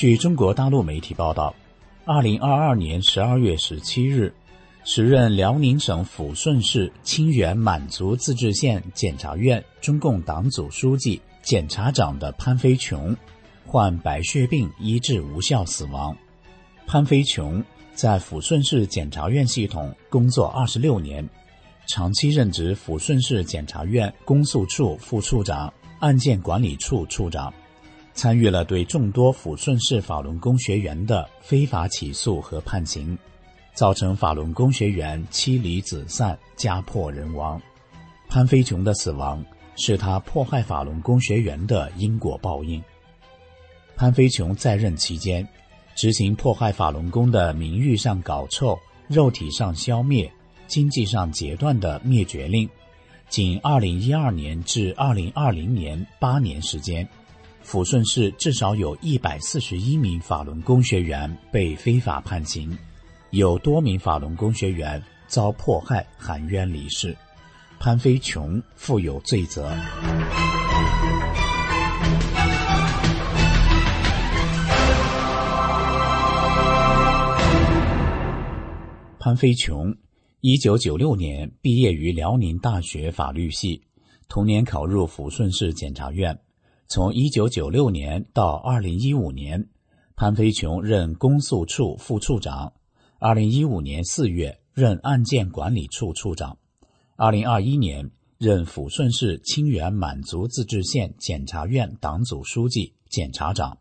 据中国大陆媒体报道，二零二二年十二月十七日，时任辽宁省抚顺市清远满族自治县检察院中共党组书记、检察长的潘飞琼，患白血病医治无效死亡。潘飞琼在抚顺市检察院系统工作二十六年，长期任职抚顺市检察院公诉处副处长、案件管理处处长。参与了对众多抚顺市法轮功学员的非法起诉和判刑，造成法轮功学员妻离子散、家破人亡。潘飞琼的死亡是他迫害法轮功学员的因果报应。潘飞琼在任期间，执行迫害法轮功的名誉上搞臭、肉体上消灭、经济上截断的灭绝令，仅2012年至2020年八年时间。抚顺市至少有一百四十一名法轮功学员被非法判刑，有多名法轮功学员遭迫害含冤离世，潘飞琼负有罪责。潘飞琼，一九九六年毕业于辽宁大学法律系，同年考入抚顺市检察院。从一九九六年到二零一五年，潘飞琼任公诉处副处长；二零一五年四月任案件管理处处长；二零二一年任抚顺市清远满族自治县检察院党组书记、检察长。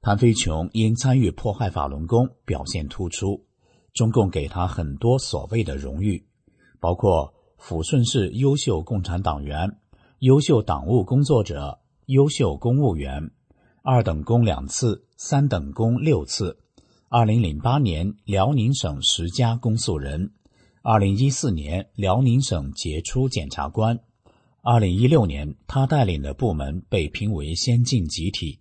潘飞琼因参与迫害法轮功表现突出，中共给他很多所谓的荣誉，包括抚顺市优秀共产党员、优秀党务工作者。优秀公务员，二等功两次，三等功六次。二零零八年，辽宁省十佳公诉人；二零一四年，辽宁省杰出检察官；二零一六年，他带领的部门被评为先进集体；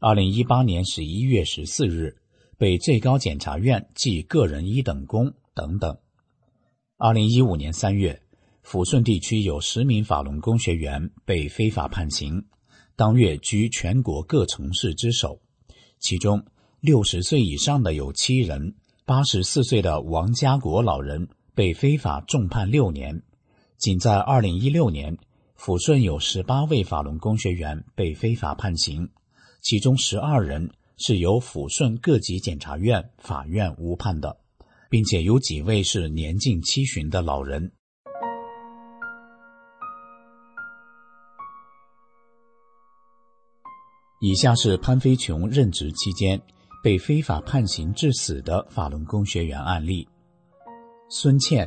二零一八年十一月十四日，被最高检察院记个人一等功等等。二零一五年三月，抚顺地区有十名法轮功学员被非法判刑。当月居全国各城市之首，其中六十岁以上的有七人，八十四岁的王家国老人被非法重判六年。仅在二零一六年，抚顺有十八位法轮功学员被非法判刑，其中十二人是由抚顺各级检察院、法院误判的，并且有几位是年近七旬的老人。以下是潘飞琼任职期间被非法判刑致死的法轮功学员案例：孙倩，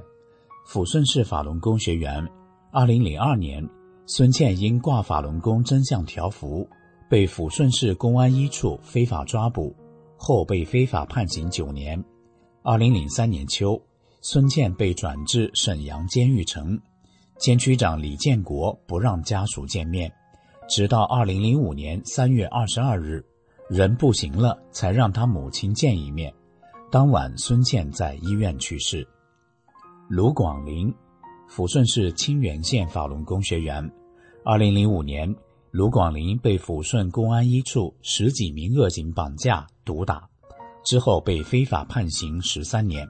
抚顺市法轮功学员。二零零二年，孙倩因挂法轮功真相条幅，被抚顺市公安一处非法抓捕，后被非法判刑九年。二零零三年秋，孙倩被转至沈阳监狱城，监区长李建国不让家属见面，直到二零零五年三月二十二日，人不行了，才让他母亲见一面。当晚，孙健在医院去世。卢广林，抚顺市清源县法轮功学员。二零零五年，卢广林被抚顺公安一处十几名恶警绑架、毒打，之后被非法判刑十三年。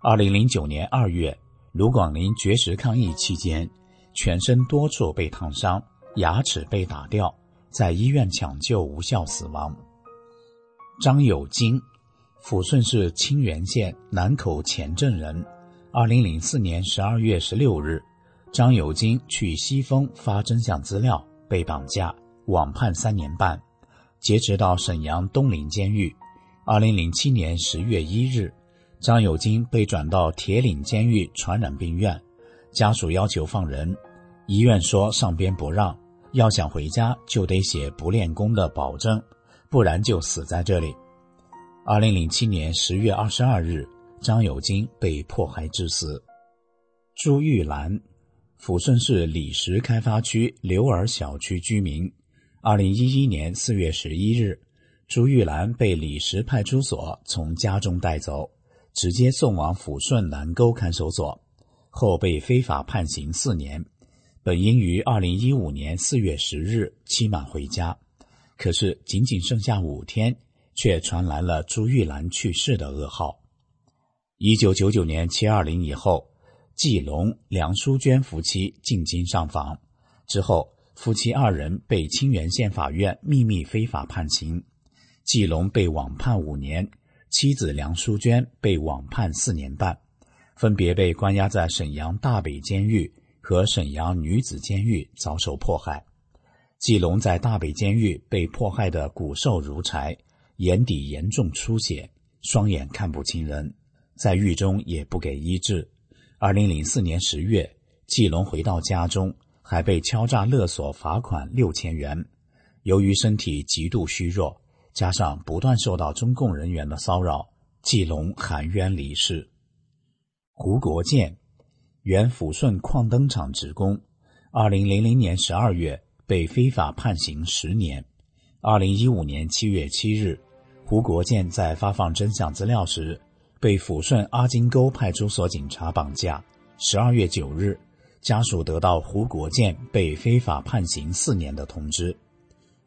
二零零九年二月，卢广林绝食抗议期间，全身多处被烫伤，牙齿被打掉，在医院抢救无效死亡。张友金，抚顺市清源县南口前镇人。二零零四年十二月十六日，张友金去西丰发真相资料，被绑架，网判三年半，劫持到沈阳东陵监狱。二零零七年十月一日。张友金被转到铁岭监狱传染病院，家属要求放人，医院说上边不让，要想回家就得写不练功的保证，不然就死在这里。二零零七年十月二十二日，张友金被迫害致死。朱玉兰，抚顺市李石开发区刘尔小区居民。二零一一年四月十一日，朱玉兰被李石派出所从家中带走。直接送往抚顺南沟看守所，后被非法判刑四年。本应于二零一五年四月十日期满回家，可是仅仅剩下五天，却传来了朱玉兰去世的噩耗。一九九九年七二零以后，季龙、梁淑娟夫妻进京上访，之后夫妻二人被清源县法院秘密非法判刑，季龙被网判五年。妻子梁淑娟被网判四年半，分别被关押在沈阳大北监狱和沈阳女子监狱遭受迫害。季龙在大北监狱被迫害得骨瘦如柴，眼底严重出血，双眼看不清人，在狱中也不给医治。二零零四年十月，季龙回到家中，还被敲诈勒索罚款六千元。由于身体极度虚弱。加上不断受到中共人员的骚扰，季龙含冤离世。胡国建，原抚顺矿灯厂职工，二零零零年十二月被非法判刑十年。二零一五年七月七日，胡国建在发放真相资料时，被抚顺阿金沟派出所警察绑架。十二月九日，家属得到胡国建被非法判刑四年的通知。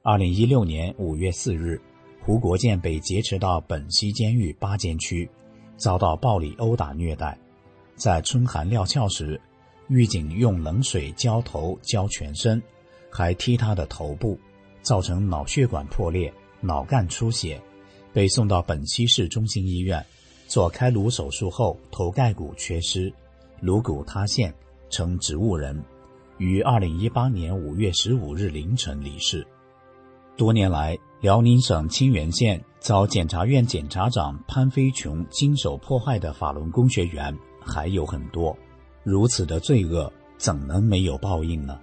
二零一六年五月四日。胡国建被劫持到本溪监狱八监区，遭到暴力殴打虐待。在春寒料峭时，狱警用冷水浇头、浇全身，还踢他的头部，造成脑血管破裂、脑干出血，被送到本溪市中心医院做开颅手术后，头盖骨缺失，颅骨塌陷，成植物人，于二零一八年五月十五日凌晨离世。多年来，辽宁省清原县遭检察院检察长潘飞琼经手迫害的法轮功学员还有很多，如此的罪恶怎能没有报应呢？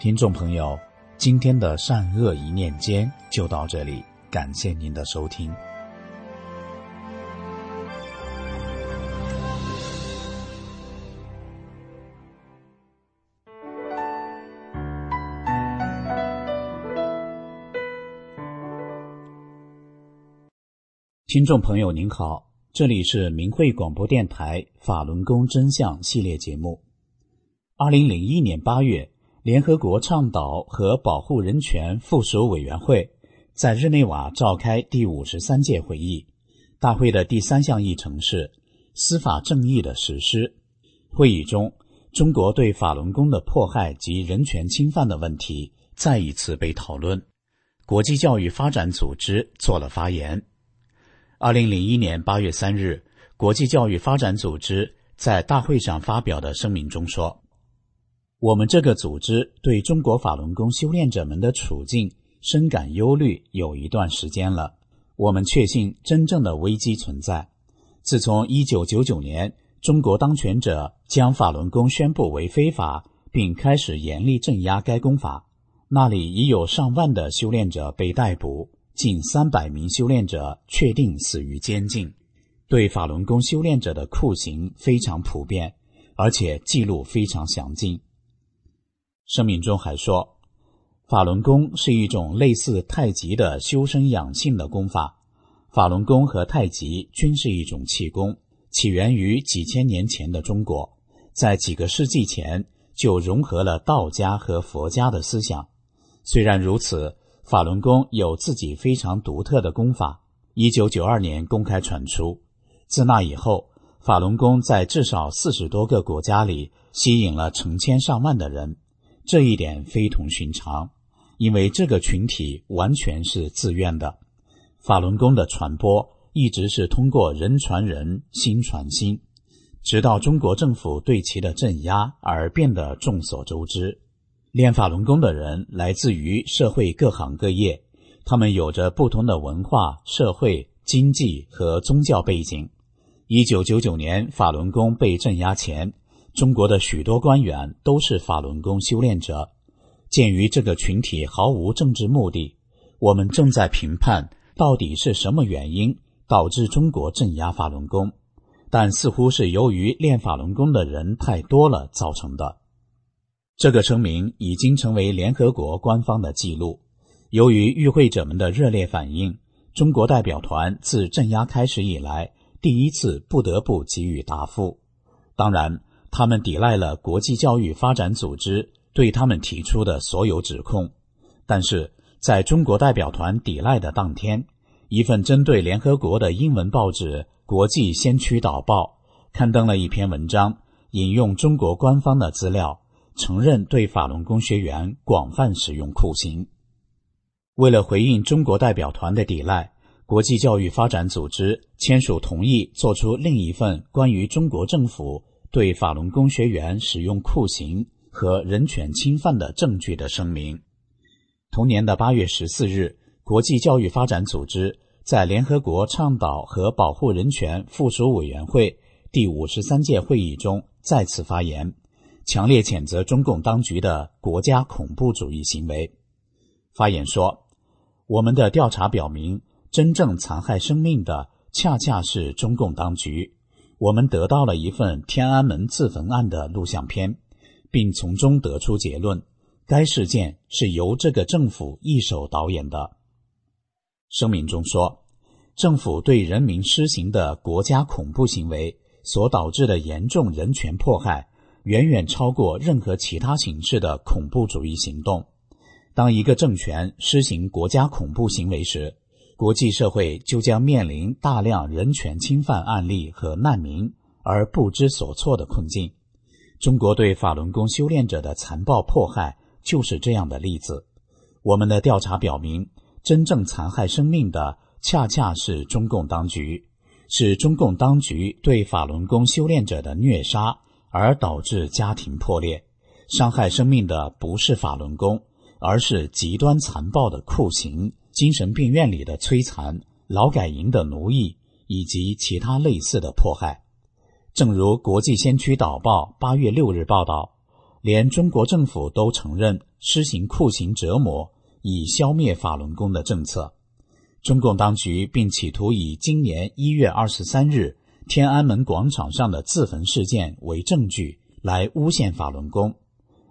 听众朋友。今天的善恶一念间就到这里，感谢您的收听。听众朋友您好，这里是明慧广播电台法轮功真相系列节目。二零零一年八月。联合国倡导和保护人权附属委员会在日内瓦召开第五十三届会议。大会的第三项议程是司法正义的实施。会议中，中国对法轮功的迫害及人权侵犯的问题再一次被讨论。国际教育发展组织做了发言。二零零一年八月三日，国际教育发展组织在大会上发表的声明中说。我们这个组织对中国法轮功修炼者们的处境深感忧虑有一段时间了。我们确信真正的危机存在。自从1999年中国当权者将法轮功宣布为非法，并开始严厉镇压该功法。那里已有上万的修炼者被逮捕，近三百名修炼者确定死于监禁。对法轮功修炼者的酷刑非常普遍，而且记录非常详尽。声明中还说，法轮功是一种类似太极的修身养性的功法。法轮功和太极均是一种气功，起源于几千年前的中国，在几个世纪前就融合了道家和佛家的思想。虽然如此，法轮功有自己非常独特的功法。一九九二年公开传出，自那以后，法轮功在至少四十多个国家里吸引了成千上万的人。这一点非同寻常，因为这个群体完全是自愿的。法轮功的传播一直是通过人传人、心传心，直到中国政府对其的镇压而变得众所周知。练法轮功的人来自于社会各行各业，他们有着不同的文化、社会、经济和宗教背景。一九九九年法轮功被镇压前，中国的许多官员都是法轮功修炼者。鉴于这个群体毫无政治目的，我们正在评判到底是什么原因导致中国镇压法轮功，但似乎是由于练法轮功的人太多了造成的。这个声明已经成为联合国官方的记录。由于与会者们的热烈反应，中国代表团自镇压开始以来第一次不得不给予答复。当然，他们抵赖了国际教育发展组织对他们提出的所有指控。但是，在中国代表团抵赖的当天，一份针对联合国的英文报纸《国际先驱导报》刊登了一篇文章，引用中国官方的资料。承认对法轮功学员广泛使用酷刑。为了回应中国代表团的抵赖，国际教育发展组织签署同意，做出另一份关于中国政府对法轮功学员使用酷刑和人权侵犯的证据的声明。同年的八月十四日，国际教育发展组织在联合国倡导和保护人权附属委员会第五十三届会议中再次发言。强烈谴责中共当局的国家恐怖主义行为。发言说：“我们的调查表明，真正残害生命的恰恰是中共当局。我们得到了一份天安门自焚案的录像片，并从中得出结论：该事件是由这个政府一手导演的。”声明中说：“政府对人民施行的国家恐怖行为所导致的严重人权迫害。”远远超过任何其他形式的恐怖主义行动。当一个政权施行国家恐怖行为时，国际社会就将面临大量人权侵犯案例和难民而不知所措的困境。中国对法轮功修炼者的残暴迫害就是这样的例子。我们的调查表明，真正残害生命的恰恰是中共当局，是中共当局对法轮功修炼者的虐杀。而导致家庭破裂，伤害生命的不是法轮功，而是极端残暴的酷刑、精神病院里的摧残、劳改营的奴役以及其他类似的迫害。正如《国际先驱导报》八月六日报道，连中国政府都承认施行酷刑折磨以消灭法轮功的政策。中共当局并企图以今年一月二十三日。天安门广场上的自焚事件为证据来诬陷法轮功，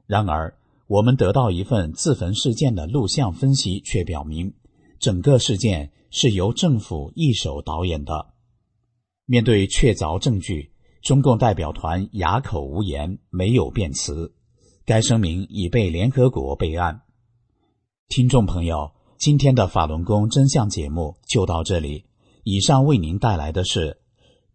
然而我们得到一份自焚事件的录像分析，却表明整个事件是由政府一手导演的。面对确凿证据，中共代表团哑口无言，没有辩词。该声明已被联合国备案。听众朋友，今天的法轮功真相节目就到这里。以上为您带来的是。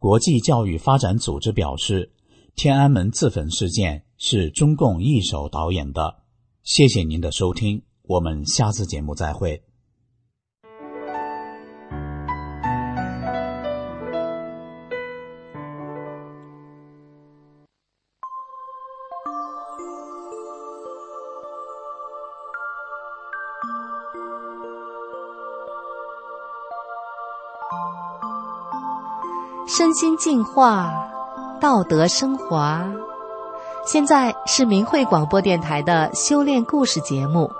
国际教育发展组织表示，天安门自焚事件是中共一手导演的。谢谢您的收听，我们下次节目再会。身心净化，道德升华。现在是明慧广播电台的修炼故事节目。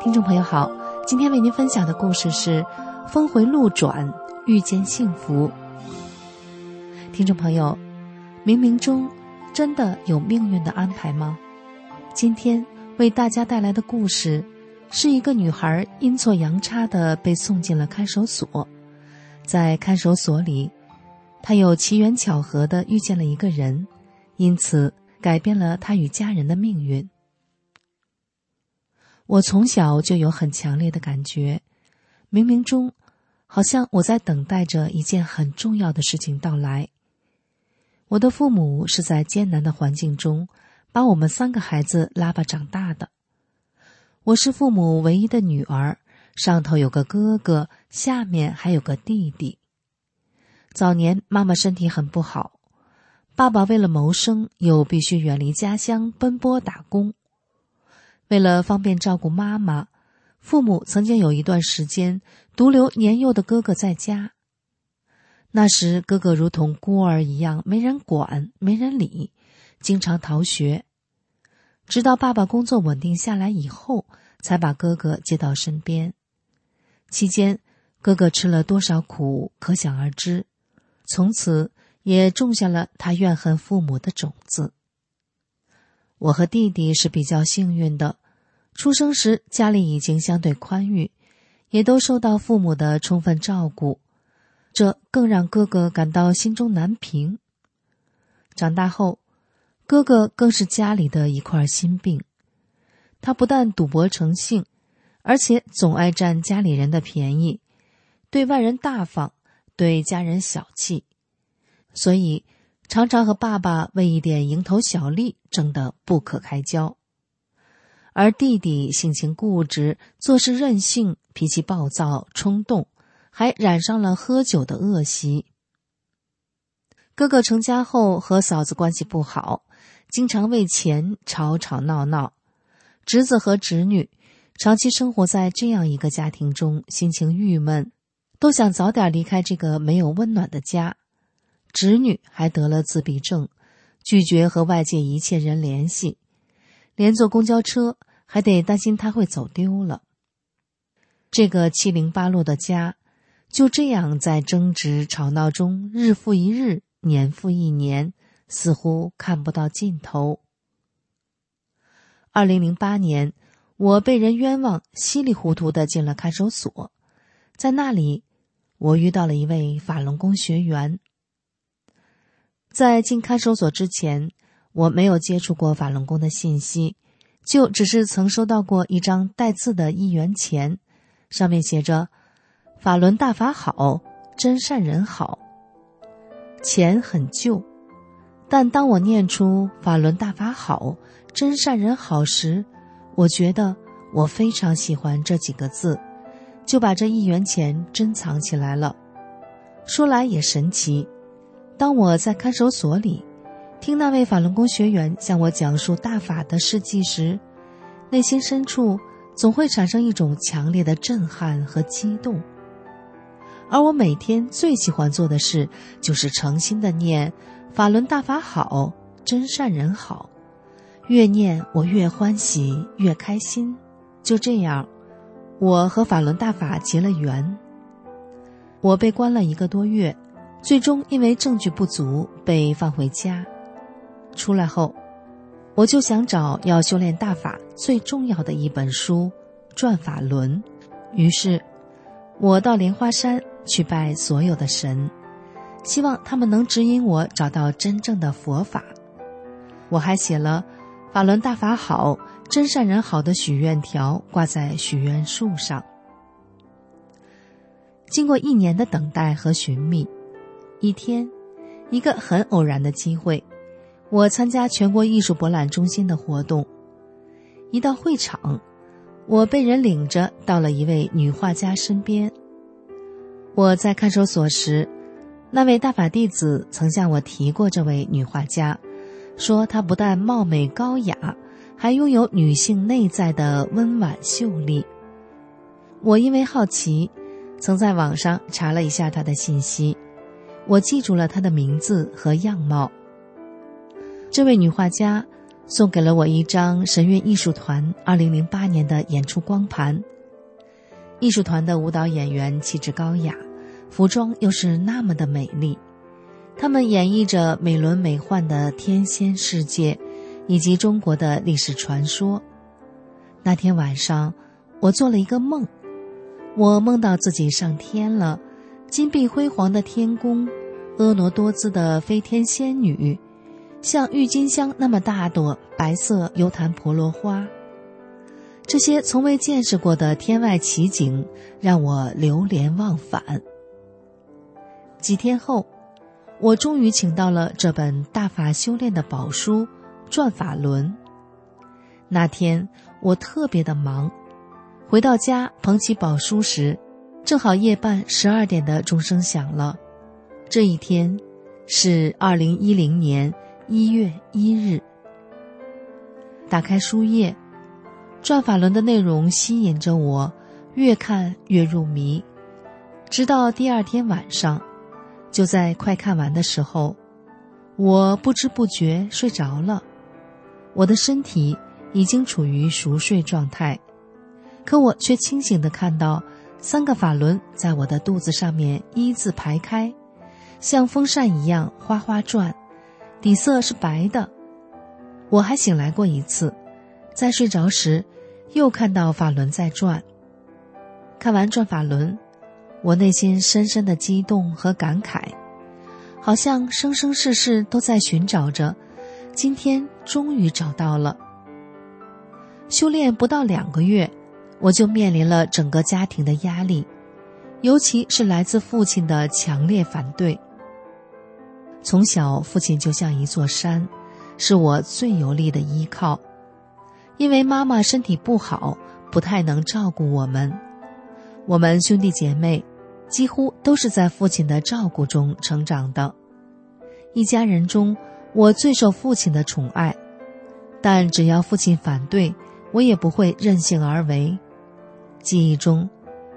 听众朋友好，今天为您分享的故事是《峰回路转，遇见幸福》。听众朋友，冥冥中真的有命运的安排吗？今天为大家带来的故事，是一个女孩阴错阳差的被送进了看守所，在看守所里，她又奇缘巧合的遇见了一个人，因此改变了她与家人的命运。我从小就有很强烈的感觉，冥冥中，好像我在等待着一件很重要的事情到来。我的父母是在艰难的环境中，把我们三个孩子拉拔长大的。我是父母唯一的女儿，上头有个哥哥，下面还有个弟弟。早年妈妈身体很不好，爸爸为了谋生，又必须远离家乡奔波打工。为了方便照顾妈妈，父母曾经有一段时间独留年幼的哥哥在家。那时，哥哥如同孤儿一样，没人管，没人理，经常逃学。直到爸爸工作稳定下来以后，才把哥哥接到身边。期间，哥哥吃了多少苦，可想而知。从此，也种下了他怨恨父母的种子。我和弟弟是比较幸运的。出生时家里已经相对宽裕，也都受到父母的充分照顾，这更让哥哥感到心中难平。长大后，哥哥更是家里的一块心病。他不但赌博成性，而且总爱占家里人的便宜，对外人大方，对家人小气，所以常常和爸爸为一点蝇头小利争得不可开交。而弟弟性情固执，做事任性，脾气暴躁冲动，还染上了喝酒的恶习。哥哥成家后和嫂子关系不好，经常为钱吵吵闹闹。侄子和侄女长期生活在这样一个家庭中，心情郁闷，都想早点离开这个没有温暖的家。侄女还得了自闭症，拒绝和外界一切人联系。连坐公交车还得担心他会走丢了。这个七零八落的家，就这样在争执吵闹中日复一日，年复一年，似乎看不到尽头。二零零八年，我被人冤枉，稀里糊涂的进了看守所，在那里，我遇到了一位法轮功学员。在进看守所之前。我没有接触过法轮功的信息，就只是曾收到过一张带字的一元钱，上面写着“法轮大法好，真善人好”。钱很旧，但当我念出“法轮大法好，真善人好”时，我觉得我非常喜欢这几个字，就把这一元钱珍藏起来了。说来也神奇，当我在看守所里。听那位法轮功学员向我讲述大法的事迹时，内心深处总会产生一种强烈的震撼和激动。而我每天最喜欢做的事，就是诚心的念“法轮大法好，真善人好”，越念我越欢喜，越开心。就这样，我和法轮大法结了缘。我被关了一个多月，最终因为证据不足被放回家。出来后，我就想找要修炼大法最重要的一本书《转法轮》，于是，我到莲花山去拜所有的神，希望他们能指引我找到真正的佛法。我还写了“法轮大法好，真善人好”的许愿条挂在许愿树上。经过一年的等待和寻觅，一天，一个很偶然的机会。我参加全国艺术博览中心的活动，一到会场，我被人领着到了一位女画家身边。我在看守所时，那位大法弟子曾向我提过这位女画家，说她不但貌美高雅，还拥有女性内在的温婉秀丽。我因为好奇，曾在网上查了一下她的信息，我记住了她的名字和样貌。这位女画家送给了我一张神韵艺术团2008年的演出光盘。艺术团的舞蹈演员气质高雅，服装又是那么的美丽，他们演绎着美轮美奂的天仙世界，以及中国的历史传说。那天晚上，我做了一个梦，我梦到自己上天了，金碧辉煌的天宫，婀娜多姿的飞天仙女，像郁金香那么大朵白色油檀婆罗花。这些从未见识过的天外奇景，让我流连忘返。几天后，我终于请到了这本大法修炼的宝书《转法轮》。那天我特别的忙，回到家捧起宝书时，正好夜半十二点的钟声响了。这一天是二零一零年一月一日。打开书页。转法轮的内容吸引着我，越看越入迷，直到第二天晚上，就在快看完的时候，我不知不觉睡着了。我的身体已经处于熟睡状态，可我却清醒的看到三个法轮在我的肚子上面一字排开，像风扇一样哗哗转，底色是白的。我还醒来过一次。在睡着时，又看到法轮在转。看完转法轮，我内心深深的激动和感慨，好像生生世世都在寻找着，今天终于找到了。修炼不到两个月，我就面临了整个家庭的压力，尤其是来自父亲的强烈反对。从小，父亲就像一座山，是我最有力的依靠。因为妈妈身体不好，不太能照顾我们，我们兄弟姐妹几乎都是在父亲的照顾中成长的。一家人中，我最受父亲的宠爱，但只要父亲反对，我也不会任性而为。记忆中，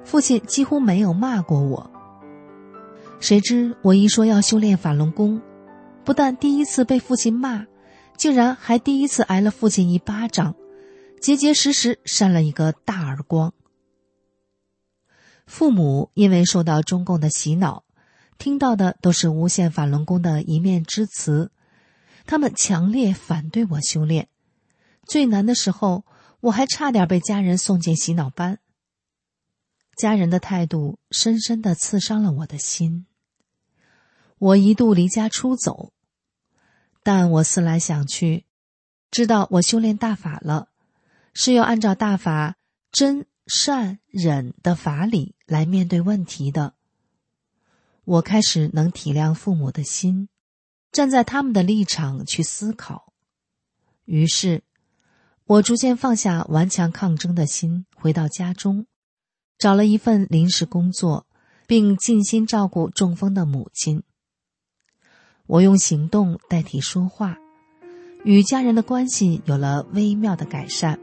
父亲几乎没有骂过我。谁知我一说要修炼法轮功，不但第一次被父亲骂，竟然还第一次挨了父亲一巴掌。结结实实扇了一个大耳光。父母因为受到中共的洗脑，听到的都是诬陷法轮功的一面之词，他们强烈反对我修炼。最难的时候，我还差点被家人送进洗脑班。家人的态度深深的刺伤了我的心。我一度离家出走，但我思来想去，知道我修炼大法了。是要按照大法真善忍的法理来面对问题的。我开始能体谅父母的心，站在他们的立场去思考。于是，我逐渐放下顽强抗争的心，回到家中，找了一份临时工作，并尽心照顾中风的母亲。我用行动代替说话，与家人的关系有了微妙的改善。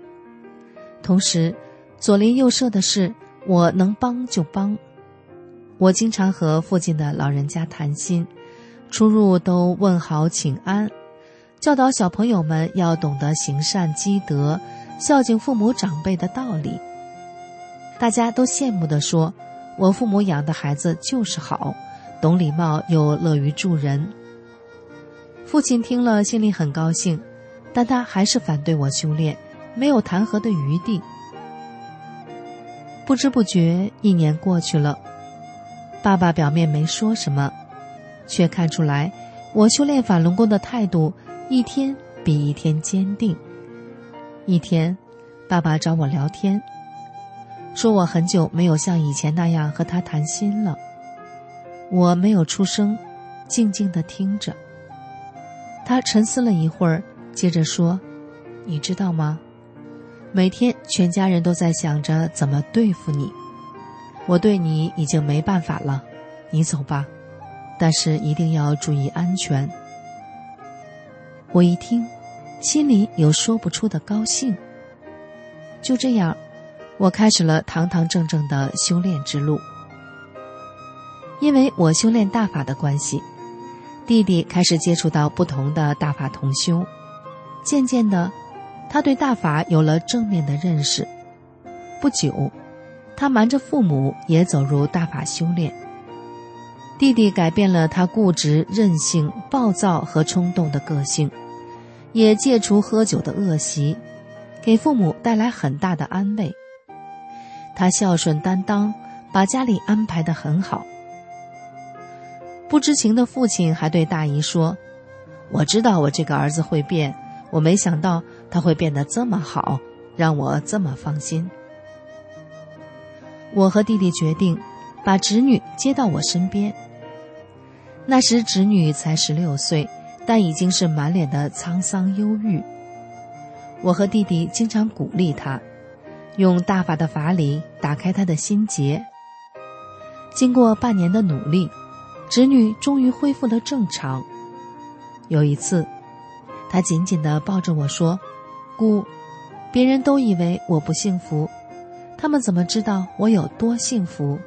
同时，左邻右舍的事，我能帮就帮。我经常和附近的老人家谈心，出入都问好请安，教导小朋友们要懂得行善积德、孝敬父母长辈的道理。大家都羡慕地说：“我父母养的孩子就是好，懂礼貌又乐于助人。”父亲听了心里很高兴，但他还是反对我修炼。没有弹劾的余地。不知不觉，一年过去了，爸爸表面没说什么，却看出来我修炼法轮功的态度一天比一天坚定。一天，爸爸找我聊天，说我很久没有像以前那样和他谈心了。我没有出声，静静的听着。他沉思了一会儿，接着说：“你知道吗？”每天，全家人都在想着怎么对付你。我对你已经没办法了，你走吧，但是一定要注意安全。我一听，心里有说不出的高兴。就这样，我开始了堂堂正正的修炼之路。因为我修炼大法的关系，弟弟开始接触到不同的大法同修，渐渐的，他对大法有了正面的认识。不久，他瞒着父母也走入大法修炼。弟弟改变了他固执、任性、暴躁和冲动的个性，也戒除喝酒的恶习，给父母带来很大的安慰。他孝顺担当，把家里安排得很好。不知情的父亲还对大姨说：“我知道我这个儿子会变，我没想到他会变得这么好，让我这么放心。”我和弟弟决定把侄女接到我身边。那时侄女才十六岁，但已经是满脸的沧桑忧郁。我和弟弟经常鼓励她，用大法的法理打开她的心结。经过半年的努力。侄女终于恢复了正常。有一次，她紧紧地抱着我说：“姑，别人都以为我不幸福，他们怎么知道我有多幸福？”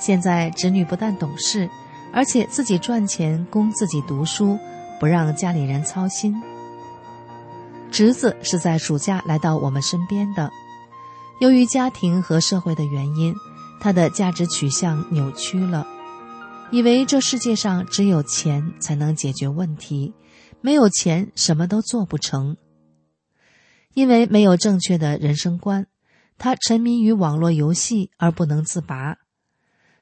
现在侄女不但懂事，而且自己赚钱供自己读书，不让家里人操心。侄子是在暑假来到我们身边的，由于家庭和社会的原因，他的价值取向扭曲了。以为这世界上只有钱才能解决问题，没有钱什么都做不成。因为没有正确的人生观，他沉迷于网络游戏而不能自拔。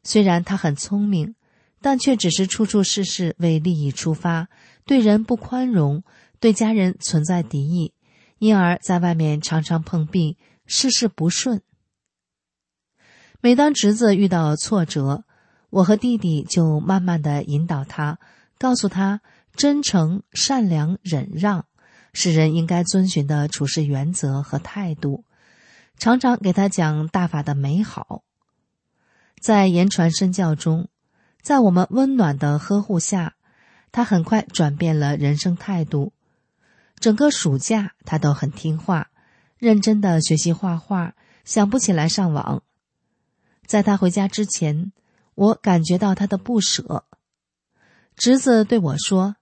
虽然他很聪明，但却只是处处事事为利益出发，对人不宽容，对家人存在敌意，因而在外面常常碰壁，事事不顺。每当侄子遇到挫折，我和弟弟就慢慢的引导他，告诉他真诚、善良、忍让是人应该遵循的处事原则和态度，常常给他讲大法的美好。在言传身教中，在我们温暖的呵护下，他很快转变了人生态度。整个暑假，他都很听话，认真的学习画画，想不起来上网。在他回家之前。我感觉到他的不舍。侄子对我说：“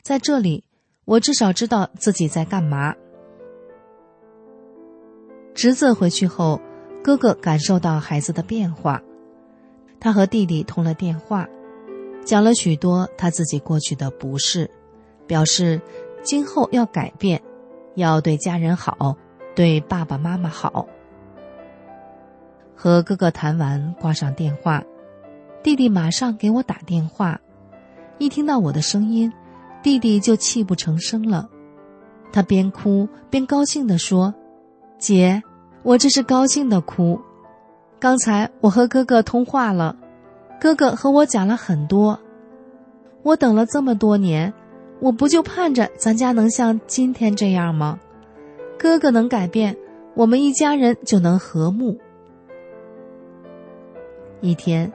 在这里，我至少知道自己在干嘛。”侄子回去后，哥哥感受到孩子的变化，他和弟弟通了电话，讲了许多他自己过去的不是，表示今后要改变，要对家人好，对爸爸妈妈好。和哥哥谈完，挂上电话。弟弟马上给我打电话，一听到我的声音，弟弟就泣不成声了。他边哭边高兴地说：“姐，我这是高兴的哭。刚才我和哥哥通话了，哥哥和我讲了很多。我等了这么多年，我不就盼着咱家能像今天这样吗？哥哥能改变，我们一家人就能和睦。”一天。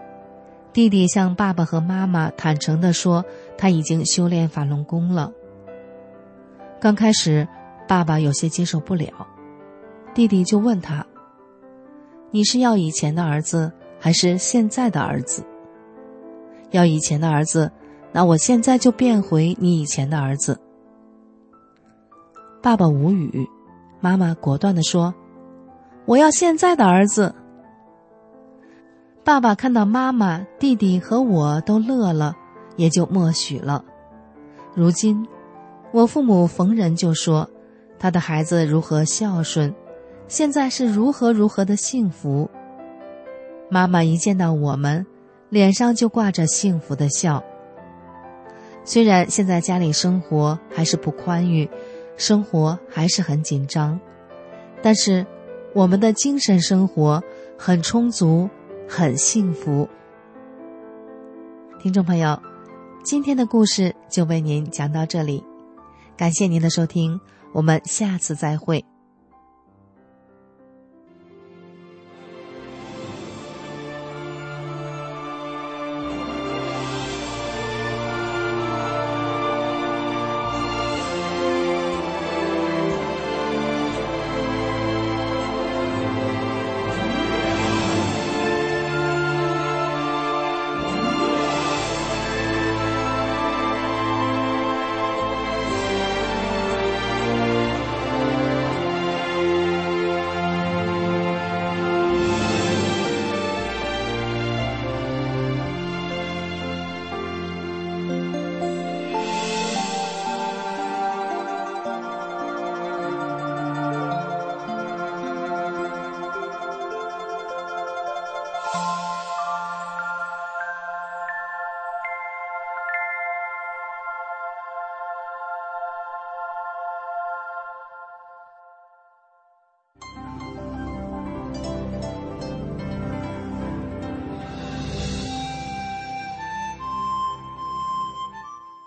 弟弟向爸爸和妈妈坦诚地说：“他已经修炼法轮功了。”刚开始，爸爸有些接受不了，弟弟就问他：“你是要以前的儿子，还是现在的儿子？要以前的儿子，那我现在就变回你以前的儿子。”爸爸无语，妈妈果断地说：“我要现在的儿子。”爸爸看到妈妈、弟弟和我都乐了，也就默许了。如今，我父母逢人就说，他的孩子如何孝顺，现在是如何如何的幸福。妈妈一见到我们，脸上就挂着幸福的笑。虽然现在家里生活还是不宽裕，生活还是很紧张，但是我们的精神生活很充足。很幸福，听众朋友，今天的故事就为您讲到这里，感谢您的收听，我们下次再会。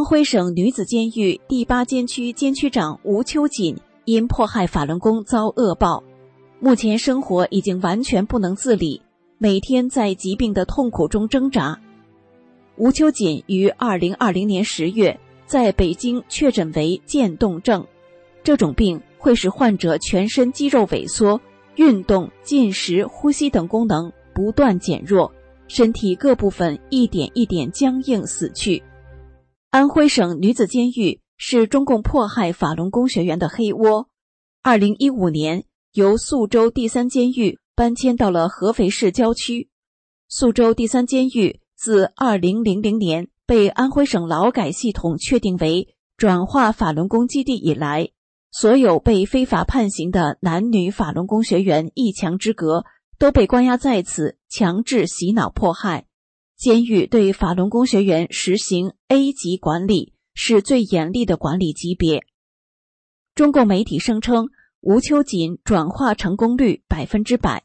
安徽省女子监狱第八监区监区长吴秋瑾因迫害法轮功遭恶报，目前生活已经完全不能自理，每天在疾病的痛苦中挣扎。吴秋瑾于二零二零年十月在北京确诊为渐冻症，这种病会使患者全身肌肉萎缩，运动、进食、呼吸等功能不断减弱，身体各部分一点一点僵硬死去。安徽省女子监狱是中共迫害法轮功学员的黑窝。二零一五年，由宿州第三监狱搬迁到了合肥市郊区。宿州第三监狱。自二零零零年被安徽省劳改系统确定为转化法轮功基地以来，所有被非法判刑的男女法轮功学员一墙之隔，都被关押在此，强制洗脑迫害。监狱对法轮功学员实行 A 级管理，是最严厉的管理级别。中共媒体声称吴秋瑾转化成功率百分之百，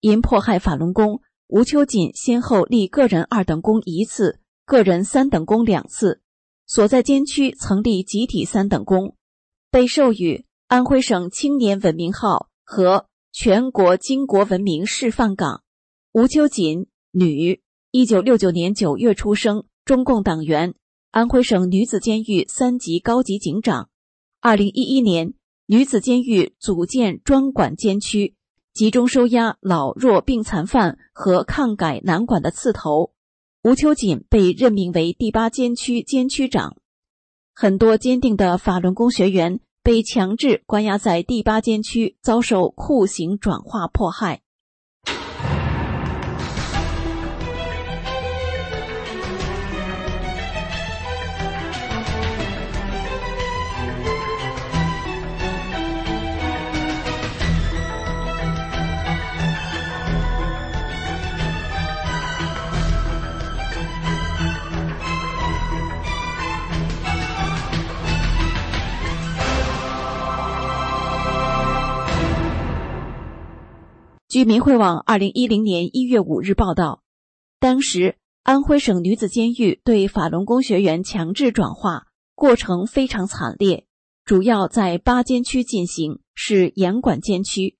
因迫害法轮功。吴秋瑾先后立个人二等功一次，个人三等功两次，所在监区曾立集体三等功，被授予安徽省青年文明号和全国巾帼文明示范岗。吴秋瑾，女，一九六九年九月出生，中共党员，安徽省女子监狱三级高级警长。二零一一年，女子监狱组建专管监区。集中收押老弱病残犯和抗改难管的刺头，吴秋瑾被任命为第八监区监区长。很多坚定的法轮功学员被强制关押在第八监区，遭受酷刑转化迫害。据民慧网二零一零年一月五日报道，当时安徽省女子监狱对法轮功学员强制转化过程非常惨烈，主要在八监区进行，是严管监区。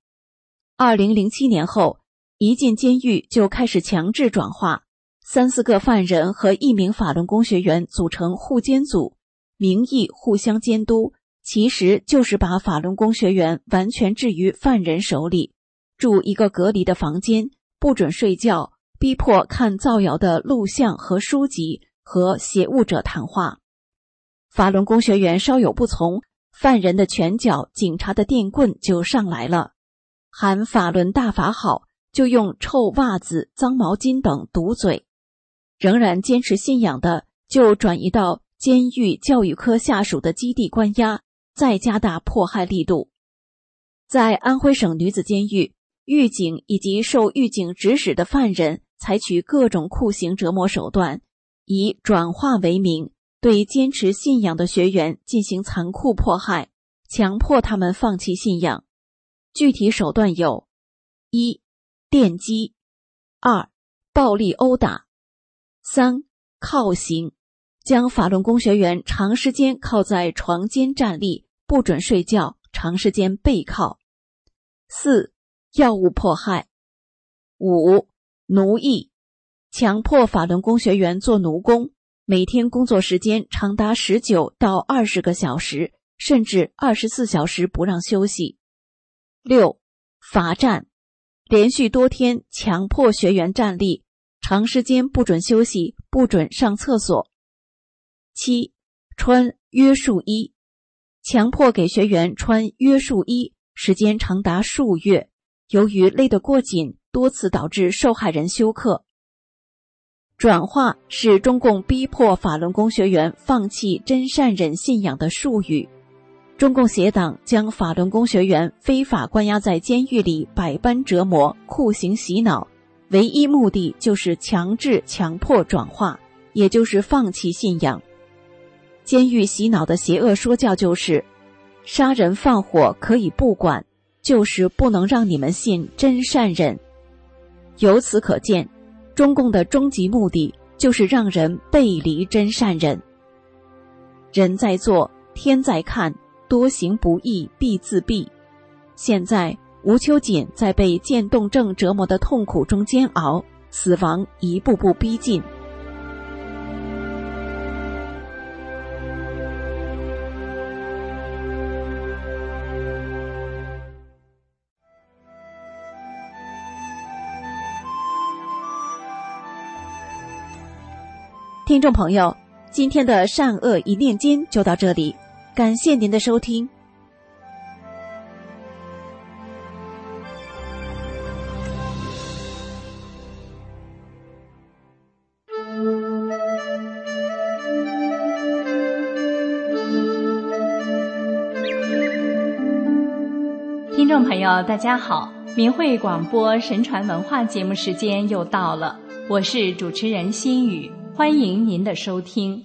二零零七年后，一进监狱就开始强制转化，三四个犯人和一名法轮功学员组成护监组，名义互相监督，其实就是把法轮功学员完全置于犯人手里。住一个隔离的房间，不准睡觉，逼迫看造谣的录像和书籍，和写物者谈话。法轮功学员稍有不从，犯人的拳脚、警察的电棍就上来了。喊法轮大法好，就用臭袜子、脏毛巾等堵嘴。仍然坚持信仰的，就转移到监狱教育科下属的基地关押，再加大迫害力度。在安徽省女子监狱。狱警以及受狱警指使的犯人采取各种酷刑折磨手段，以转化为名，对坚持信仰的学员进行残酷迫害，强迫他们放弃信仰。具体手段有：一、电击；二、暴力殴打；三、靠刑，将法轮功学员长时间靠在床间站立，不准睡觉，长时间背靠；四。药物迫害，五奴役，强迫法轮功学员做奴工，每天工作时间长达十九到二十个小时，甚至二十四小时不让休息。六罚站，连续多天强迫学员站立，长时间不准休息，不准上厕所。七穿约束衣，强迫给学员穿约束衣，时间长达数月。由于勒得过紧，多次导致受害人休克。转化是中共逼迫法轮功学员放弃真善忍信仰的术语。中共邪党将法轮功学员非法关押在监狱里，百般折磨、酷刑洗脑，唯一目的就是强制、强迫转化，也就是放弃信仰。监狱洗脑的邪恶说教就是：杀人放火可以不管，就是不能让你们信真善忍。由此可见，中共的终极目的就是让人背离真善忍。人在做，天在看。多行不义必自毙。现在吴秋瑾在被渐冻症折磨的痛苦中煎熬，死亡一步步逼近。听众朋友，今天的善恶一念间就到这里。感谢您的收听。听众朋友，大家好！明慧广播神传文化节目时间又到了，我是主持人心雨，欢迎您的收听。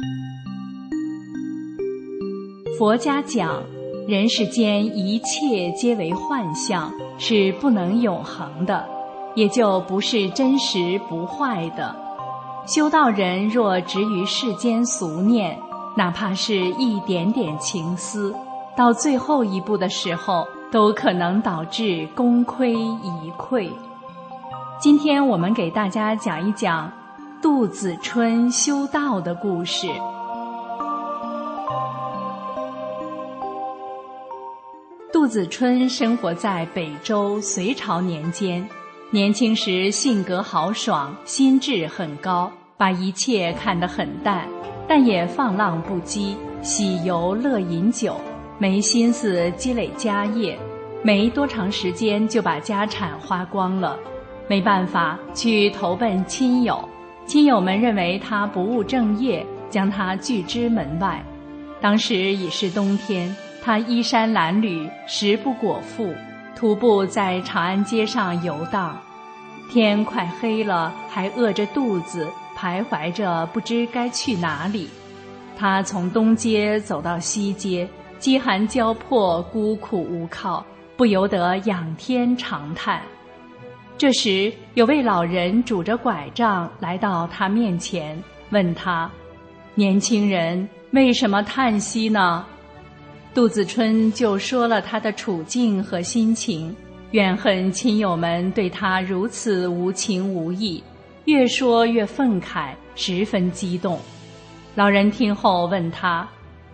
佛家讲，人世间一切皆为幻象，是不能永恒的，也就不是真实不坏的。修道人若执于世间俗念，哪怕是一点点情思，到最后一步的时候，都可能导致功亏一篑。今天我们给大家讲一讲杜子春修道的故事。杜子春生活在北周隋朝年间，年轻时性格豪爽，心智很高，把一切看得很淡，但也放浪不羁，喜游乐饮酒，没心思积累家业，没多长时间就把家产花光了，没办法去投奔亲友，亲友们认为他不务正业，将他拒之门外。当时已是冬天。他衣衫褴褛，食不果腹，徒步在长安街上游荡。天快黑了，还饿着肚子，徘徊着不知该去哪里。他从东街走到西街，饥寒交迫，孤苦无靠，不由得仰天长叹。这时，有位老人拄着拐杖来到他面前，问他：“年轻人，为什么叹息呢？”杜子春就说了他的处境和心情，怨恨亲友们对他如此无情无义，越说越愤慨，十分激动。老人听后问他：“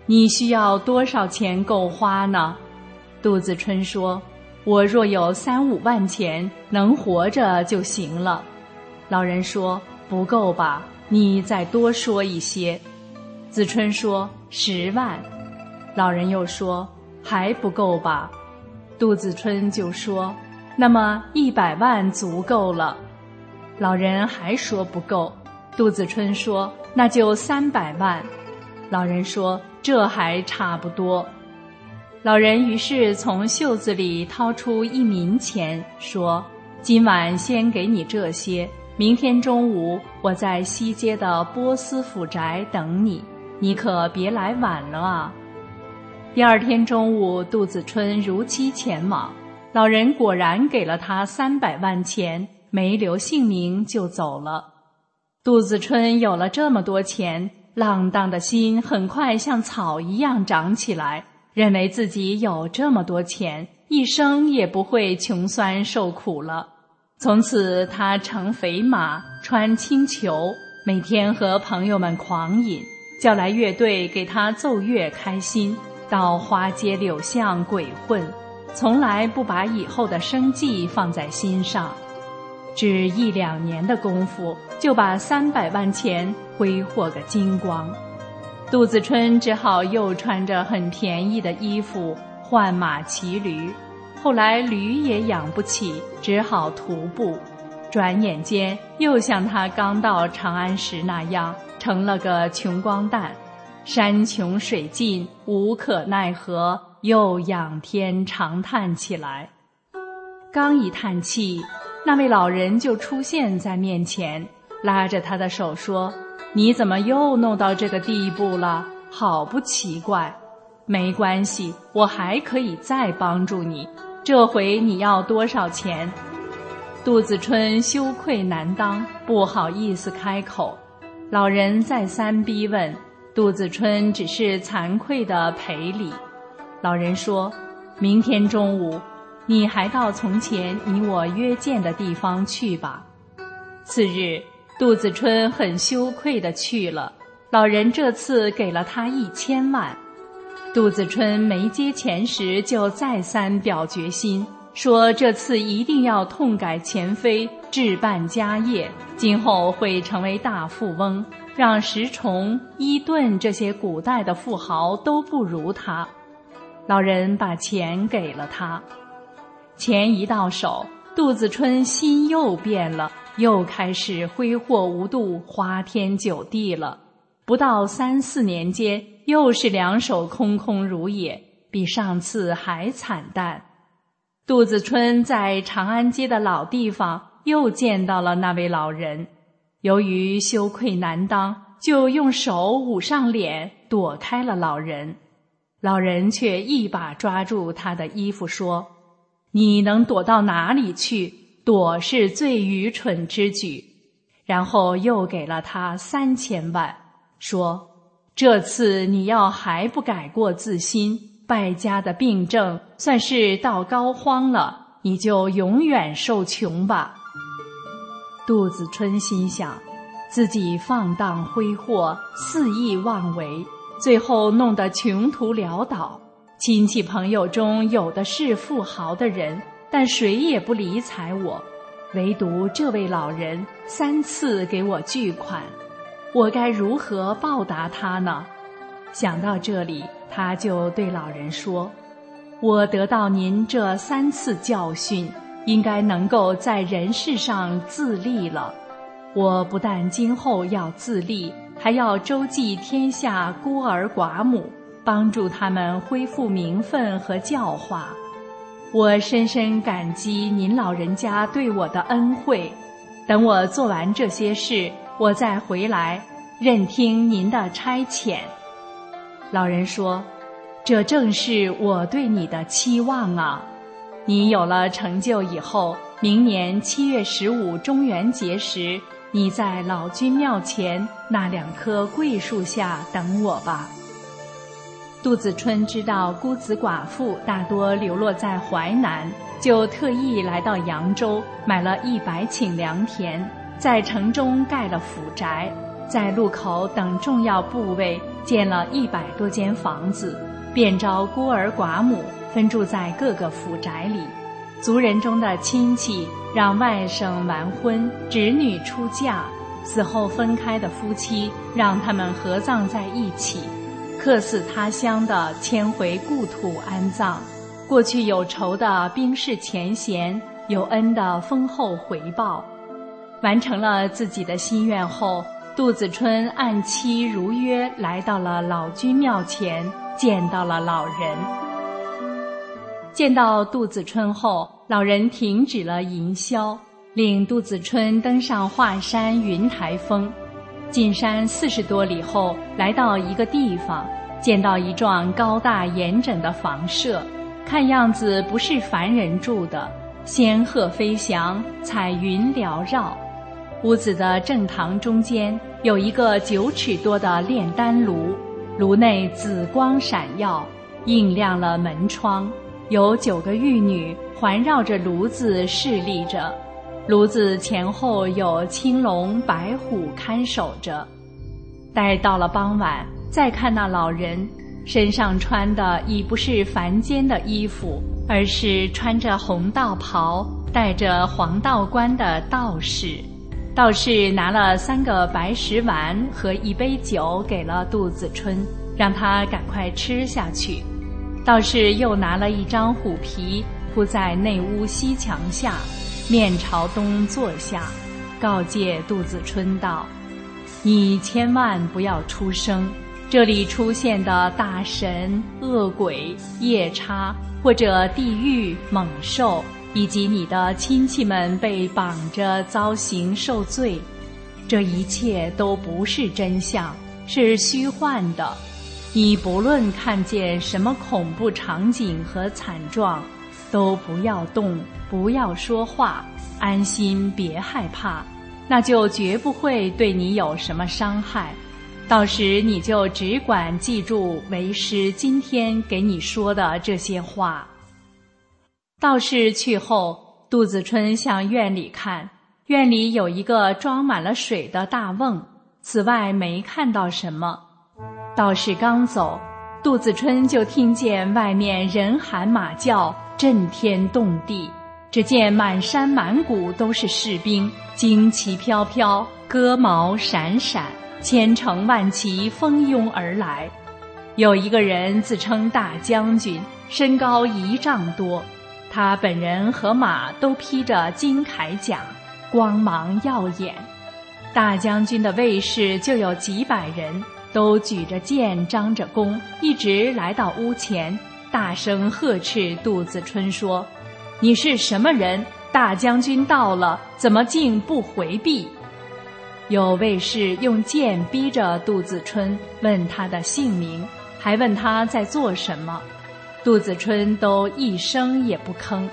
你需要多少钱够花呢？”杜子春说：“我若有三五万钱，能活着就行了。”老人说：“不够吧？你再多说一些。”子春说：“十万。”老人又说：“还不够吧？”杜子春就说：“那么一百万足够了。”老人还说不够。杜子春说：“那就三百万。”老人说：“这还差不多。”老人于是从袖子里掏出一冥钱，说：“今晚先给你这些，明天中午我在西街的波斯府宅等你，你可别来晚了啊。”第二天中午，杜子春如期前往，老人果然给了他三百万钱，没留姓名就走了。杜子春有了这么多钱，浪荡的心很快像草一样长起来，认为自己有这么多钱，一生也不会穷酸受苦了。从此，他乘肥马，穿青裘，每天和朋友们狂饮，叫来乐队给他奏乐，开心。到花街柳巷鬼混，从来不把以后的生计放在心上，只一两年的功夫就把三百万钱挥霍个精光。杜子春只好又穿着很便宜的衣服换马骑驴，后来驴也养不起，只好徒步。转眼间又像他刚到长安时那样，成了个穷光蛋。山穷水尽，无可奈何，又仰天长叹起来。刚一叹气，那位老人就出现在面前，拉着他的手说：“你怎么又弄到这个地步了？好不奇怪。没关系，我还可以再帮助你。这回你要多少钱？”杜子春羞愧难当，不好意思开口。老人再三逼问，杜子春只是惭愧的赔礼。老人说：“明天中午，你还到从前你我约见的地方去吧。”次日，杜子春很羞愧的去了。老人这次给了他一千万。杜子春没接钱时，就再三表决心。说这次一定要痛改前非，置办家业，今后会成为大富翁，让石崇、伊顿这些古代的富豪都不如他。老人把钱给了他，钱一到手，杜子春心又变了，又开始挥霍无度，花天酒地了。不到三四年间，又是两手空空如也，比上次还惨淡。杜子春在长安街的老地方又见到了那位老人，由于羞愧难当，就用手捂上脸，躲开了老人。老人却一把抓住他的衣服说：“你能躲到哪里去？躲是最愚蠢之举。”然后又给了他三千万，说：“这次你要还不改过自新。”败家的病症算是到膏肓了，你就永远受穷吧。杜子春心想，自己放荡挥霍，肆意妄为，最后弄得穷途潦倒。亲戚朋友中有的是富豪的人，但谁也不理睬我，唯独这位老人三次给我巨款，我该如何报答他呢？想到这里。他就对老人说：“我得到您这三次教训，应该能够在人世上自立了。我不但今后要自立，还要周济天下孤儿寡母，帮助他们恢复名分和教化。我深深感激您老人家对我的恩惠。等我做完这些事，我再回来，任听您的差遣。”老人说：“这正是我对你的期望啊！你有了成就以后，明年七月十五中元节时，你在老君庙前那两棵桂树下等我吧。”杜子春知道孤子寡妇大多流落在淮南，就特意来到扬州，买了一百顷良田，在城中盖了府宅。在路口等重要部位建了一百多间房子，便招孤儿寡母分住在各个府宅里。族人中的亲戚让外甥完婚，侄女出嫁，死后分开的夫妻让他们合葬在一起。客死他乡的迁回故土安葬。过去有仇的冰释前嫌，有恩的丰厚回报。完成了自己的心愿后。杜子春按期如约来到了老君庙前，见到了老人。见到杜子春后，老人停止了吟啸，令杜子春登上华山云台峰。进山四十多里后，来到一个地方，见到一幢高大严整的房舍，看样子不是凡人住的。仙鹤飞翔，彩云缭绕。屋子的正堂中间有一个九尺多的炼丹炉，炉内紫光闪耀，映亮了门窗。有九个玉女环绕着炉子侍立着，炉子前后有青龙白虎看守着。待到了傍晚，再看那老人，身上穿的已不是凡间的衣服，而是穿着红道袍、戴着黄道冠的道士。道士拿了三个白石丸和一杯酒给了杜子春，让他赶快吃下去。道士又拿了一张虎皮铺在内屋西墙下，面朝东坐下，告诫杜子春道：“你千万不要出声，这里出现的大神、恶鬼、夜叉，或者地狱猛兽，以及你的亲戚们被绑着遭刑受罪，这一切都不是真相，是虚幻的。你不论看见什么恐怖场景和惨状，都不要动，不要说话，安心，别害怕，那就绝不会对你有什么伤害。到时你就只管记住为师今天给你说的这些话。道士去后，杜子春向院里看，院里有一个装满了水的大瓮，此外没看到什么。道士刚走，杜子春就听见外面人喊马叫，震天动地。只见满山满谷都是士兵，旌旗飘飘，戈矛闪闪。千乘万骑蜂拥而来，有一个人自称大将军，身高一丈多，他本人和马都披着金铠甲，光芒耀眼。大将军的卫士就有几百人，都举着剑，张着弓，一直来到屋前，大声呵斥杜子春说：“你是什么人？大将军到了，怎么竟不回避？”有卫士用剑逼着杜子春问他的姓名，还问他在做什么。杜子春都一声也不吭。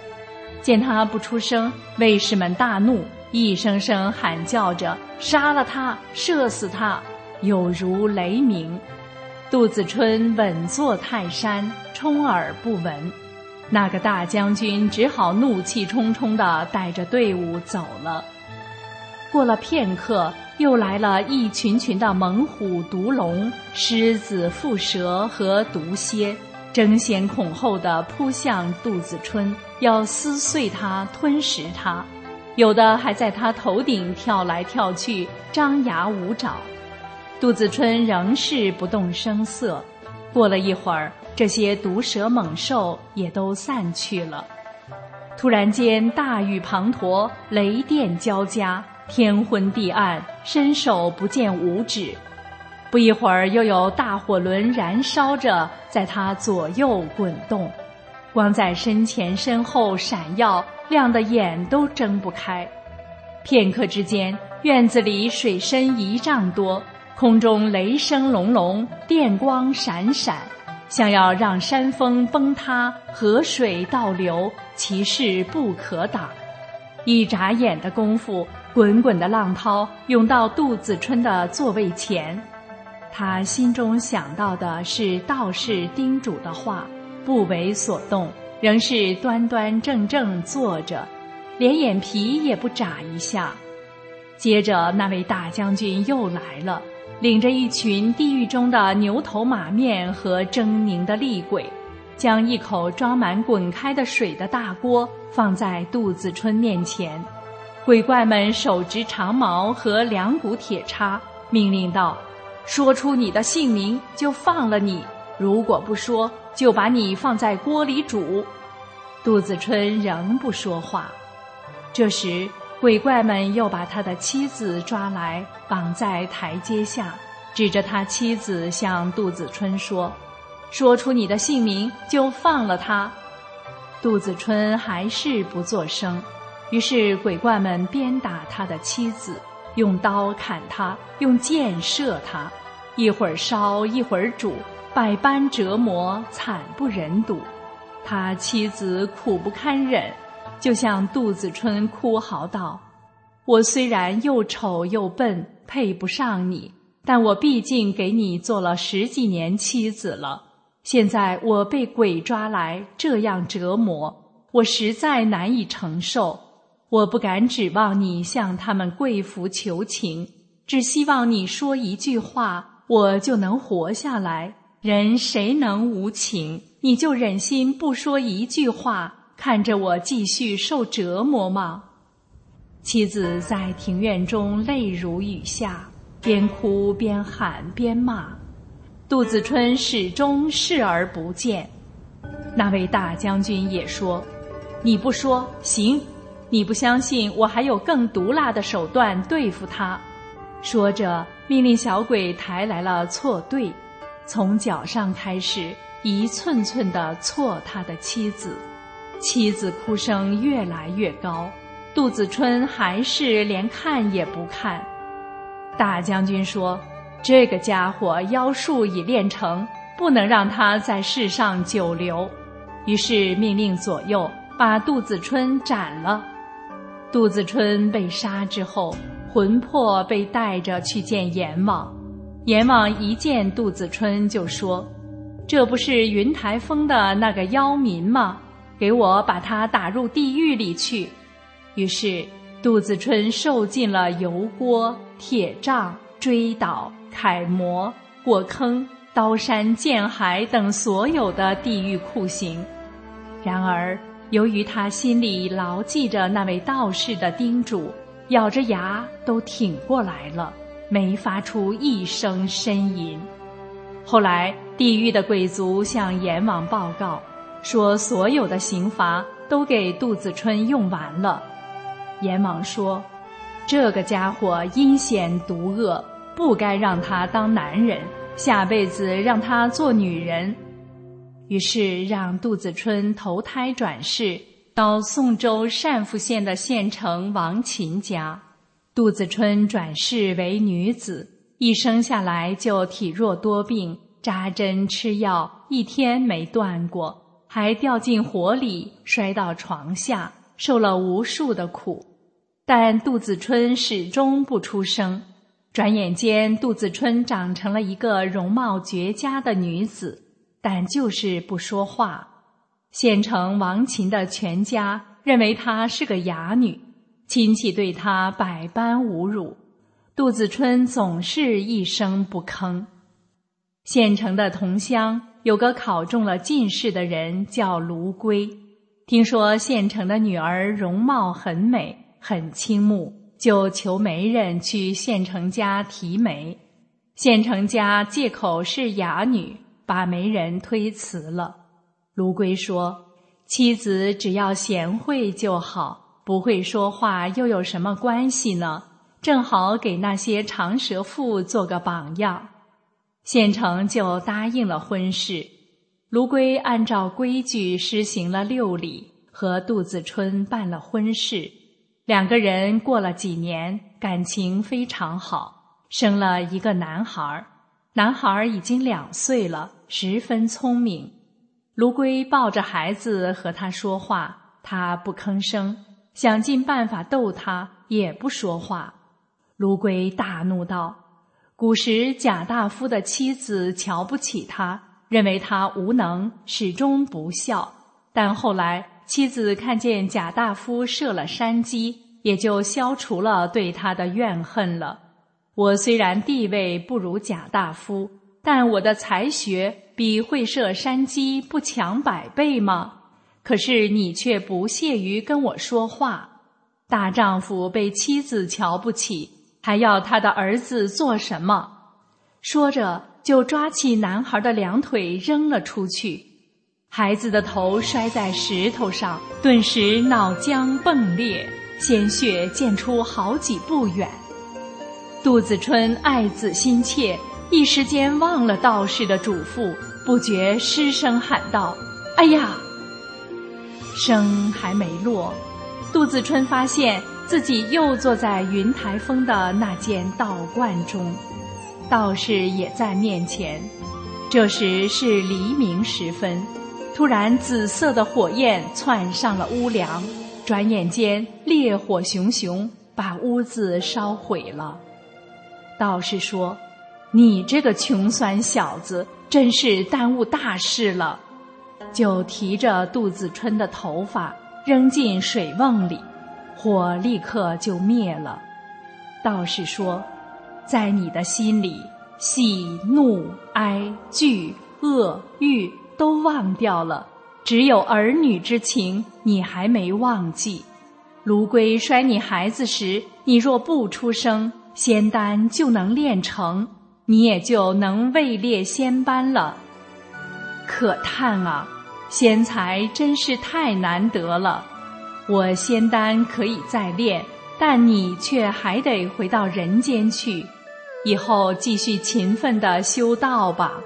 见他不出声，卫士们大怒，一声声喊叫着：“杀了他，射死他！”有如雷鸣。杜子春稳坐泰山，充耳不闻。那个大将军只好怒气冲冲地带着队伍走了。过了片刻。又来了一群群的猛虎、毒龙、狮子、蝮蛇和毒蝎，争先恐后地扑向杜子春，要撕碎他、吞食他。有的还在他头顶跳来跳去，张牙舞爪。杜子春仍是不动声色。过了一会儿，这些毒蛇猛兽也都散去了。突然间，大雨滂沱，雷电交加。天昏地暗，伸手不见五指。不一会儿，又有大火轮燃烧着，在他左右滚动，光在身前身后闪耀，亮得眼都睁不开。片刻之间，院子里水深一丈多，空中雷声隆隆，电光闪闪，想要让山峰崩塌，河水倒流，其势不可挡。一眨眼的功夫。滚滚的浪涛涌到杜子春的座位前，他心中想到的是道士叮嘱的话，不为所动，仍是端端正正坐着，连眼皮也不眨一下。接着，那位大将军又来了，领着一群地狱中的牛头马面和狰狞的厉鬼，将一口装满滚开的水的大锅放在杜子春面前。鬼怪们手执长矛和两股铁叉，命令道：“说出你的姓名，就放了你；如果不说，就把你放在锅里煮。”杜子春仍不说话。这时，鬼怪们又把他的妻子抓来，绑在台阶下，指着他妻子向杜子春说：“说出你的姓名，就放了他。”杜子春还是不作声。于是鬼怪们鞭打他的妻子，用刀砍他，用箭射他，一会儿烧，一会儿煮，百般折磨，惨不忍睹。他妻子苦不堪忍，就向杜子春哭嚎道：“我虽然又丑又笨，配不上你，但我毕竟给你做了十几年妻子了。现在我被鬼抓来这样折磨，我实在难以承受。”我不敢指望你向他们跪服求情，只希望你说一句话，我就能活下来。人谁能无情？你就忍心不说一句话，看着我继续受折磨吗？妻子在庭院中泪如雨下，边哭边喊边骂。杜子春始终视而不见。那位大将军也说：“你不说行。”你不相信我还有更毒辣的手段对付他？说着，命令小鬼抬来了错对，从脚上开始，一寸寸地挫他的妻子。妻子哭声越来越高，杜子春还是连看也不看。大将军说：“这个家伙妖术已练成，不能让他在世上久留。”于是命令左右把杜子春斩了。杜子春被杀之后，魂魄被带着去见阎王。阎王一见杜子春就说：“这不是云台峰的那个妖民吗？给我把他打入地狱里去。”于是杜子春受尽了油锅、铁杖、锥倒、楷模、火坑、刀山剑海等所有的地狱酷刑。然而，由于他心里牢记着那位道士的叮嘱，咬着牙都挺过来了。没发出一声呻吟。后来，地狱的鬼卒向阎王报告，说所有的刑罚都给杜子春用完了。阎王说：“这个家伙阴险毒恶，不该让他当男人，下辈子让他做女人。”于是让杜子春投胎转世到宋州单父县的县城王琴家。杜子春转世为女子，一生下来就体弱多病，扎针吃药一天没断过，还掉进火里，摔到床下，受了无数的苦。但杜子春始终不出声。转眼间，杜子春长成了一个容貌绝佳的女子，但就是不说话。县城王琴的全家认为她是个哑女。亲戚对她百般侮辱，杜子春总是一声不吭。县城的同乡有个考中了进士的人叫卢龟，听说县城的女儿容貌很美，很倾慕，就求媒人去县城家提媒。县城家借口是哑女，把媒人推辞了。卢龟说：“妻子只要贤惠就好。”不会说话又有什么关系呢？正好给那些长舌妇做个榜样。县城就答应了婚事。卢龟按照规矩施行了六礼，和杜子春办了婚事。两个人过了几年，感情非常好，生了一个男孩。男孩已经两岁了，十分聪明。卢龟抱着孩子和他说话，他不吭声。想尽办法逗他，也不说话。卢龟大怒道：“古时贾大夫的妻子瞧不起他，认为他无能，始终不孝。但后来妻子看见贾大夫设了山鸡，也就消除了对他的怨恨了。我虽然地位不如贾大夫，但我的才学比会射山鸡不强百倍吗？”可是你却不屑于跟我说话，大丈夫被妻子瞧不起，还要他的儿子做什么？说着，就抓起男孩的两腿扔了出去，孩子的头摔在石头上，顿时脑浆迸裂，鲜血溅出好几步远。杜子春爱子心切，一时间忘了道士的嘱咐，不觉失声喊道：“哎呀！”声还没落，杜子春发现自己又坐在云台峰的那间道观中，道士也在面前。这时是黎明时分，突然紫色的火焰窜上了屋梁，转眼间烈火熊熊，把屋子烧毁了。道士说：“你这个穷酸小子，真是耽误大事了。”就提着杜子春的头发扔进水瓮里，火立刻就灭了。道士说：“在你的心里，喜怒哀惧恶欲都忘掉了，只有儿女之情你还没忘记。卢龟摔你孩子时，你若不出声，仙丹就能炼成，你也就能位列仙班了。可叹啊！”仙才真是太难得了，我仙丹可以再炼，但你却还得回到人间去，以后继续勤奋的修道吧。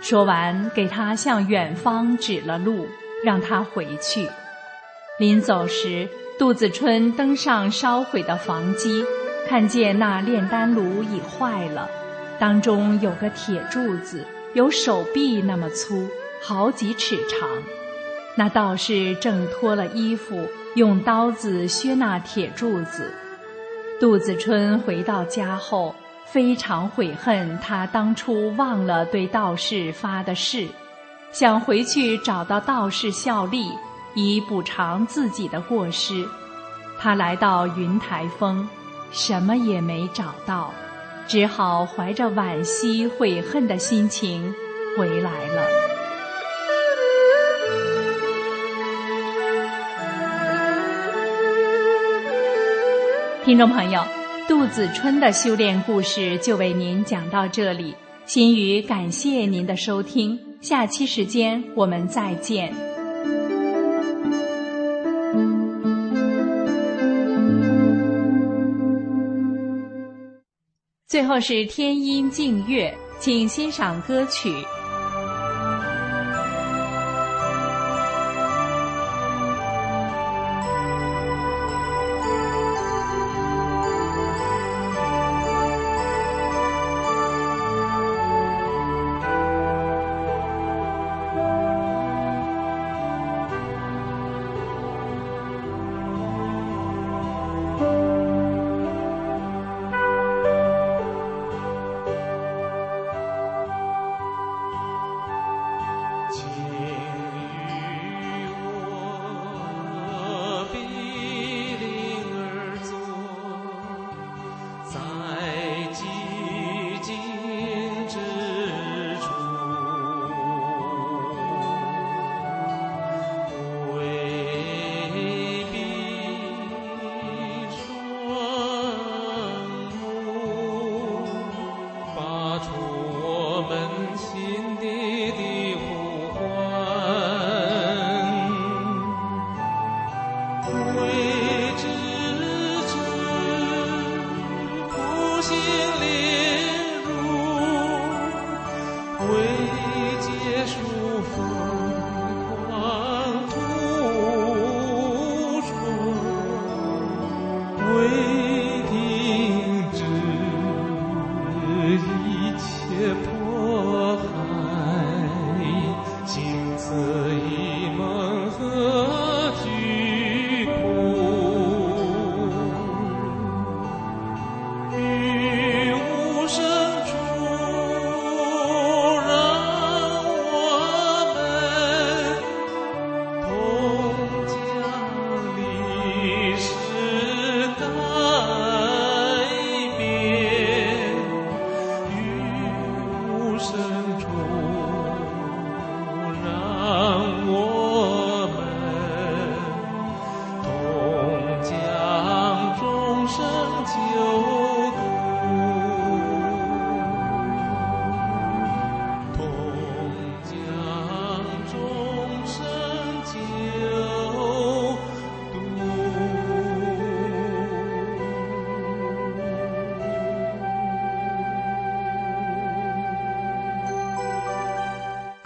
说完，给他向远方指了路，让他回去。临走时，杜子春登上烧毁的房基，看见那炼丹炉已坏了，当中有个铁柱子，有手臂那么粗，好几尺长。那道士正脱了衣服，用刀子削那铁柱子。杜子春回到家后，非常悔恨他当初忘了对道士发的誓，想回去找到道士效力。以补偿自己的过失，他来到云台峰，什么也没找到，只好怀着惋惜悔恨的心情回来了。听众朋友，杜子春的修炼故事就为您讲到这里，心语感谢您的收听，下期时间我们再见。最后是天音静月，请欣赏歌曲。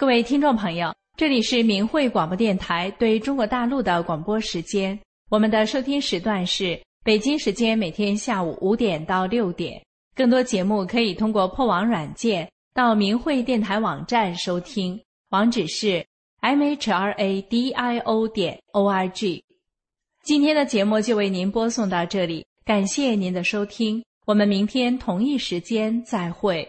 各位听众朋友，这里是明慧广播电台对中国大陆的广播时间。我们的收听时段是北京时间每天下午五点到六点。更多节目可以通过破网软件到明慧电台网站收听，网址是 m h r a d i o 点 o r g。今天的节目就为您播送到这里，感谢您的收听，我们明天同一时间再会。